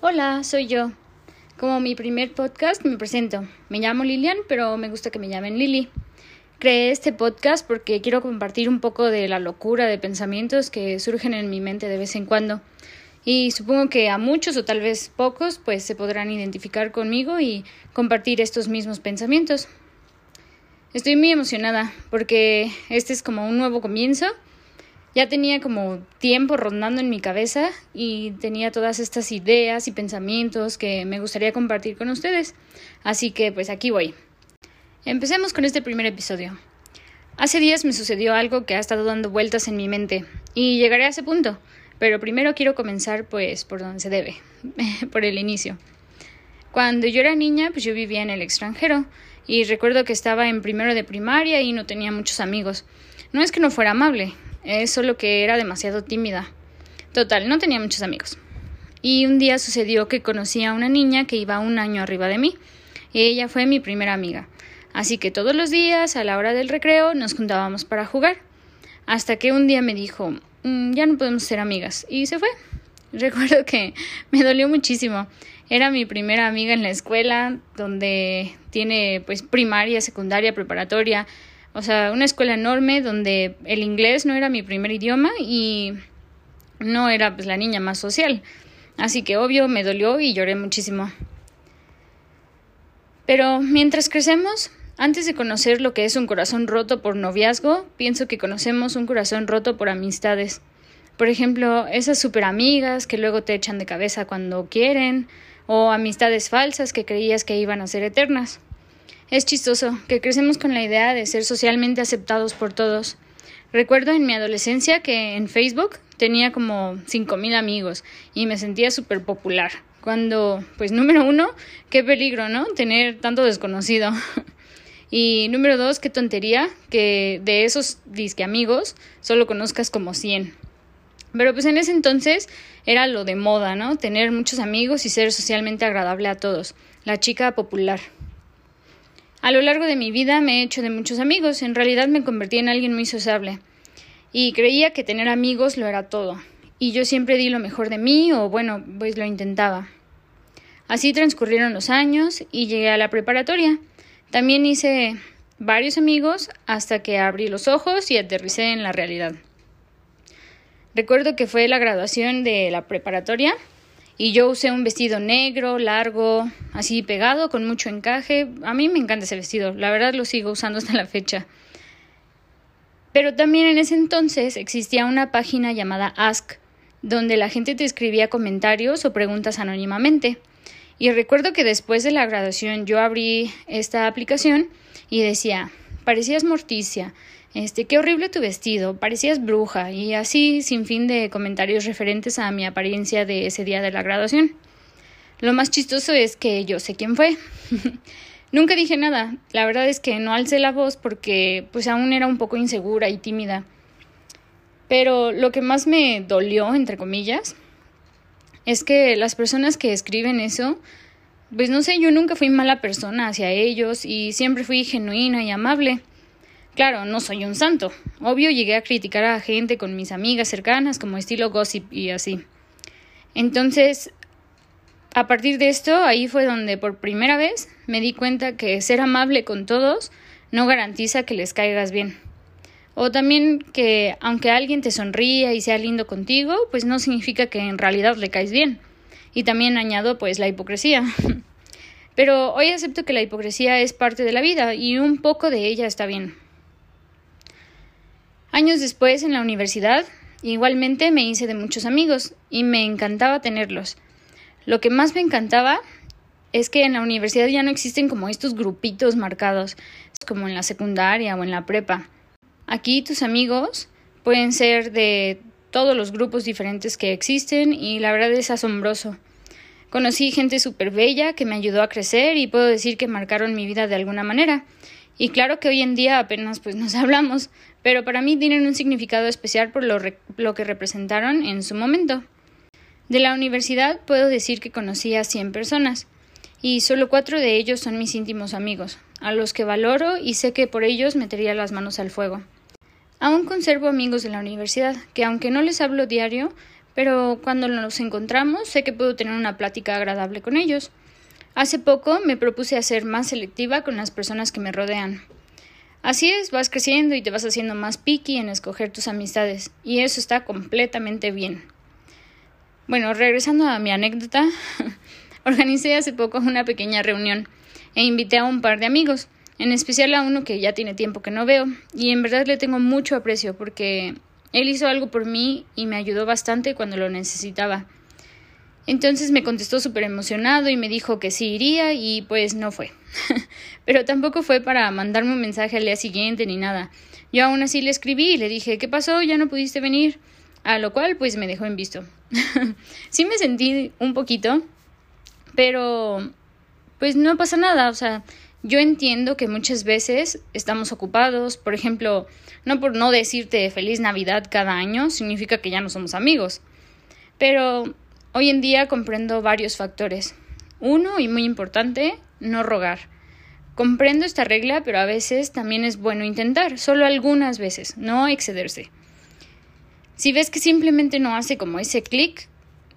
Hola, soy yo. Como mi primer podcast me presento. Me llamo Lilian, pero me gusta que me llamen Lili. Creé este podcast porque quiero compartir un poco de la locura de pensamientos que surgen en mi mente de vez en cuando. Y supongo que a muchos o tal vez pocos pues se podrán identificar conmigo y compartir estos mismos pensamientos. Estoy muy emocionada porque este es como un nuevo comienzo. Ya tenía como tiempo rondando en mi cabeza y tenía todas estas ideas y pensamientos que me gustaría compartir con ustedes. Así que pues aquí voy. Empecemos con este primer episodio. Hace días me sucedió algo que ha estado dando vueltas en mi mente y llegaré a ese punto, pero primero quiero comenzar pues por donde se debe, por el inicio. Cuando yo era niña pues yo vivía en el extranjero y recuerdo que estaba en primero de primaria y no tenía muchos amigos. No es que no fuera amable, es solo que era demasiado tímida. Total, no tenía muchos amigos. Y un día sucedió que conocí a una niña que iba un año arriba de mí, y ella fue mi primera amiga. Así que todos los días, a la hora del recreo, nos juntábamos para jugar. Hasta que un día me dijo, mm, ya no podemos ser amigas, y se fue. Recuerdo que me dolió muchísimo. Era mi primera amiga en la escuela, donde tiene pues primaria, secundaria, preparatoria, o sea, una escuela enorme donde el inglés no era mi primer idioma y no era pues la niña más social. Así que obvio me dolió y lloré muchísimo. Pero mientras crecemos, antes de conocer lo que es un corazón roto por noviazgo, pienso que conocemos un corazón roto por amistades. Por ejemplo, esas super amigas que luego te echan de cabeza cuando quieren, o amistades falsas que creías que iban a ser eternas. Es chistoso que crecemos con la idea de ser socialmente aceptados por todos. Recuerdo en mi adolescencia que en Facebook tenía como 5.000 amigos y me sentía súper popular. Cuando, pues número uno, qué peligro, ¿no? Tener tanto desconocido. y número dos, qué tontería que de esos disque amigos solo conozcas como 100. Pero pues en ese entonces era lo de moda, ¿no? Tener muchos amigos y ser socialmente agradable a todos. La chica popular. A lo largo de mi vida me he hecho de muchos amigos, en realidad me convertí en alguien muy sociable. Y creía que tener amigos lo era todo. Y yo siempre di lo mejor de mí, o bueno, pues lo intentaba. Así transcurrieron los años y llegué a la preparatoria. También hice varios amigos hasta que abrí los ojos y aterricé en la realidad. Recuerdo que fue la graduación de la preparatoria y yo usé un vestido negro, largo, así pegado, con mucho encaje. A mí me encanta ese vestido, la verdad lo sigo usando hasta la fecha. Pero también en ese entonces existía una página llamada Ask, donde la gente te escribía comentarios o preguntas anónimamente. Y recuerdo que después de la graduación yo abrí esta aplicación y decía, parecías morticia, este, qué horrible tu vestido, parecías bruja, y así sin fin de comentarios referentes a mi apariencia de ese día de la graduación. Lo más chistoso es que yo sé quién fue. Nunca dije nada, la verdad es que no alcé la voz porque pues aún era un poco insegura y tímida. Pero lo que más me dolió, entre comillas, es que las personas que escriben eso, pues no sé, yo nunca fui mala persona hacia ellos y siempre fui genuina y amable. Claro, no soy un santo. Obvio llegué a criticar a gente con mis amigas cercanas como estilo gossip y así. Entonces, a partir de esto, ahí fue donde por primera vez me di cuenta que ser amable con todos no garantiza que les caigas bien. O también que aunque alguien te sonría y sea lindo contigo, pues no significa que en realidad le caes bien. Y también añado pues la hipocresía. Pero hoy acepto que la hipocresía es parte de la vida y un poco de ella está bien. Años después, en la universidad, igualmente me hice de muchos amigos y me encantaba tenerlos. Lo que más me encantaba es que en la universidad ya no existen como estos grupitos marcados, como en la secundaria o en la prepa. Aquí tus amigos pueden ser de todos los grupos diferentes que existen y la verdad es asombroso. Conocí gente súper bella que me ayudó a crecer y puedo decir que marcaron mi vida de alguna manera. Y claro que hoy en día apenas pues nos hablamos, pero para mí tienen un significado especial por lo, que representaron en su momento. De la universidad puedo decir que conocí a 100 personas, y solo cuatro de ellos son mis íntimos amigos, a los que valoro y sé que por ellos metería las manos al fuego. Aún conservo amigos de la universidad, que aunque no les hablo diario, pero cuando nos encontramos sé que puedo tener una plática agradable con ellos. Hace poco me propuse ser más selectiva con las personas que me rodean. Así es, vas creciendo y te vas haciendo más picky en escoger tus amistades, y eso está completamente bien. Bueno, regresando a mi anécdota, organicé hace poco una pequeña reunión e invité a un par de amigos, en especial a uno que ya tiene tiempo que no veo, y en verdad le tengo mucho aprecio porque él hizo algo por mí y me ayudó bastante cuando lo necesitaba. Entonces me contestó súper emocionado y me dijo que sí iría y pues no fue. Pero tampoco fue para mandarme un mensaje al día siguiente ni nada. Yo aún así le escribí y le dije, ¿qué pasó? ¿Ya no pudiste venir? A lo cual pues me dejó en visto. sí me sentí un poquito, pero pues no pasa nada, o sea, yo entiendo que muchas veces estamos ocupados, por ejemplo, no por no decirte feliz Navidad cada año significa que ya no somos amigos. Pero Hoy en día comprendo varios factores. Uno, y muy importante, no rogar. Comprendo esta regla, pero a veces también es bueno intentar, solo algunas veces, no excederse. Si ves que simplemente no hace como ese clic,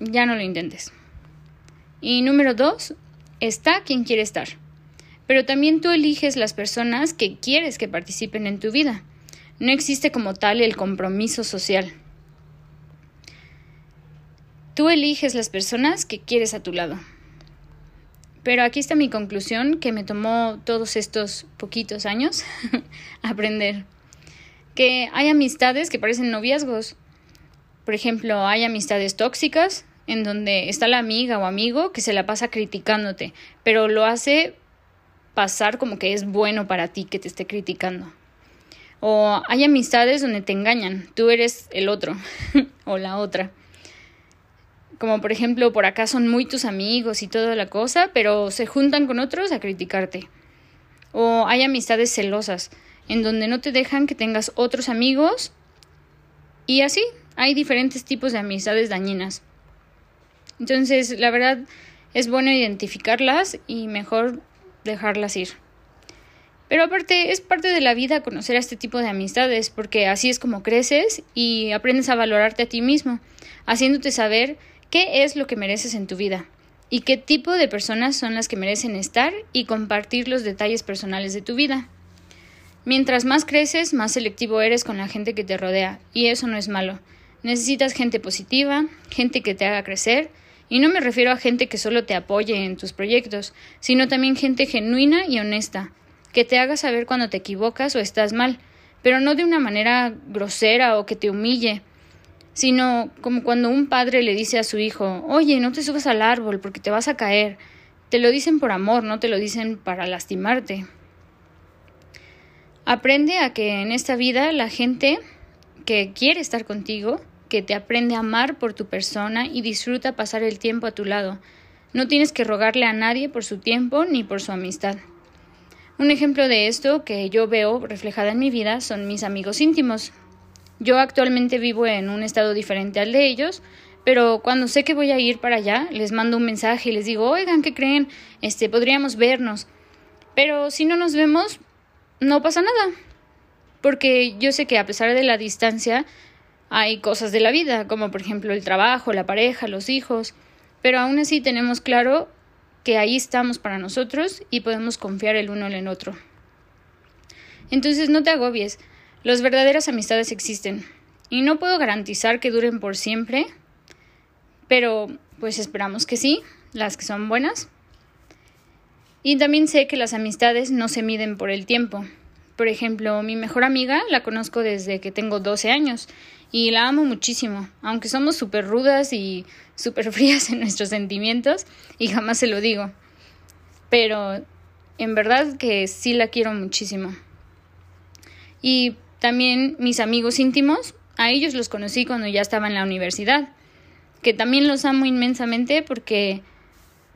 ya no lo intentes. Y número dos, está quien quiere estar. Pero también tú eliges las personas que quieres que participen en tu vida. No existe como tal el compromiso social. Tú eliges las personas que quieres a tu lado. Pero aquí está mi conclusión que me tomó todos estos poquitos años aprender. Que hay amistades que parecen noviazgos. Por ejemplo, hay amistades tóxicas en donde está la amiga o amigo que se la pasa criticándote, pero lo hace pasar como que es bueno para ti que te esté criticando. O hay amistades donde te engañan, tú eres el otro o la otra como por ejemplo por acá son muy tus amigos y toda la cosa, pero se juntan con otros a criticarte. O hay amistades celosas, en donde no te dejan que tengas otros amigos y así hay diferentes tipos de amistades dañinas. Entonces, la verdad es bueno identificarlas y mejor dejarlas ir. Pero aparte, es parte de la vida conocer a este tipo de amistades, porque así es como creces y aprendes a valorarte a ti mismo, haciéndote saber qué es lo que mereces en tu vida y qué tipo de personas son las que merecen estar y compartir los detalles personales de tu vida. Mientras más creces, más selectivo eres con la gente que te rodea, y eso no es malo. Necesitas gente positiva, gente que te haga crecer, y no me refiero a gente que solo te apoye en tus proyectos, sino también gente genuina y honesta, que te haga saber cuando te equivocas o estás mal, pero no de una manera grosera o que te humille, sino como cuando un padre le dice a su hijo, oye, no te subas al árbol porque te vas a caer. Te lo dicen por amor, no te lo dicen para lastimarte. Aprende a que en esta vida la gente que quiere estar contigo, que te aprende a amar por tu persona y disfruta pasar el tiempo a tu lado. No tienes que rogarle a nadie por su tiempo ni por su amistad. Un ejemplo de esto que yo veo reflejada en mi vida son mis amigos íntimos, yo actualmente vivo en un estado diferente al de ellos, pero cuando sé que voy a ir para allá, les mando un mensaje y les digo, oigan, ¿qué creen? Este, podríamos vernos. Pero si no nos vemos, no pasa nada. Porque yo sé que a pesar de la distancia, hay cosas de la vida, como por ejemplo el trabajo, la pareja, los hijos, pero aún así tenemos claro que ahí estamos para nosotros y podemos confiar el uno en el otro. Entonces no te agobies, las verdaderas amistades existen y no puedo garantizar que duren por siempre, pero pues esperamos que sí, las que son buenas. Y también sé que las amistades no se miden por el tiempo. Por ejemplo, mi mejor amiga la conozco desde que tengo 12 años y la amo muchísimo, aunque somos súper rudas y súper frías en nuestros sentimientos y jamás se lo digo. Pero en verdad que sí la quiero muchísimo. Y también mis amigos íntimos, a ellos los conocí cuando ya estaba en la universidad, que también los amo inmensamente porque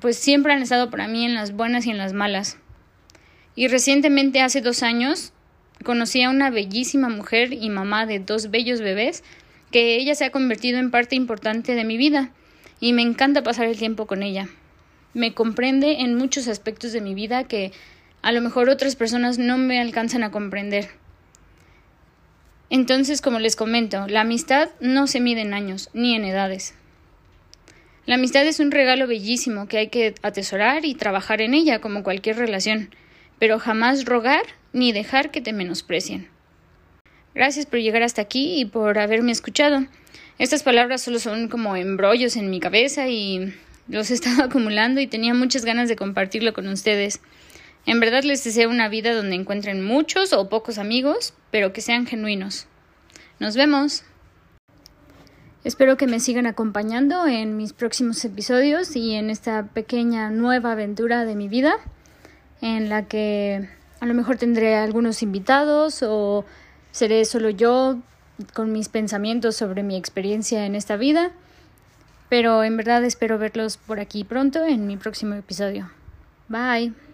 pues siempre han estado para mí en las buenas y en las malas. Y recientemente, hace dos años, conocí a una bellísima mujer y mamá de dos bellos bebés, que ella se ha convertido en parte importante de mi vida, y me encanta pasar el tiempo con ella. Me comprende en muchos aspectos de mi vida que a lo mejor otras personas no me alcanzan a comprender. Entonces, como les comento, la amistad no se mide en años ni en edades. La amistad es un regalo bellísimo que hay que atesorar y trabajar en ella como cualquier relación, pero jamás rogar ni dejar que te menosprecien. Gracias por llegar hasta aquí y por haberme escuchado. Estas palabras solo son como embrollos en mi cabeza y los he estado acumulando y tenía muchas ganas de compartirlo con ustedes. En verdad les deseo una vida donde encuentren muchos o pocos amigos, pero que sean genuinos. Nos vemos. Espero que me sigan acompañando en mis próximos episodios y en esta pequeña nueva aventura de mi vida, en la que a lo mejor tendré algunos invitados o seré solo yo con mis pensamientos sobre mi experiencia en esta vida, pero en verdad espero verlos por aquí pronto en mi próximo episodio. Bye.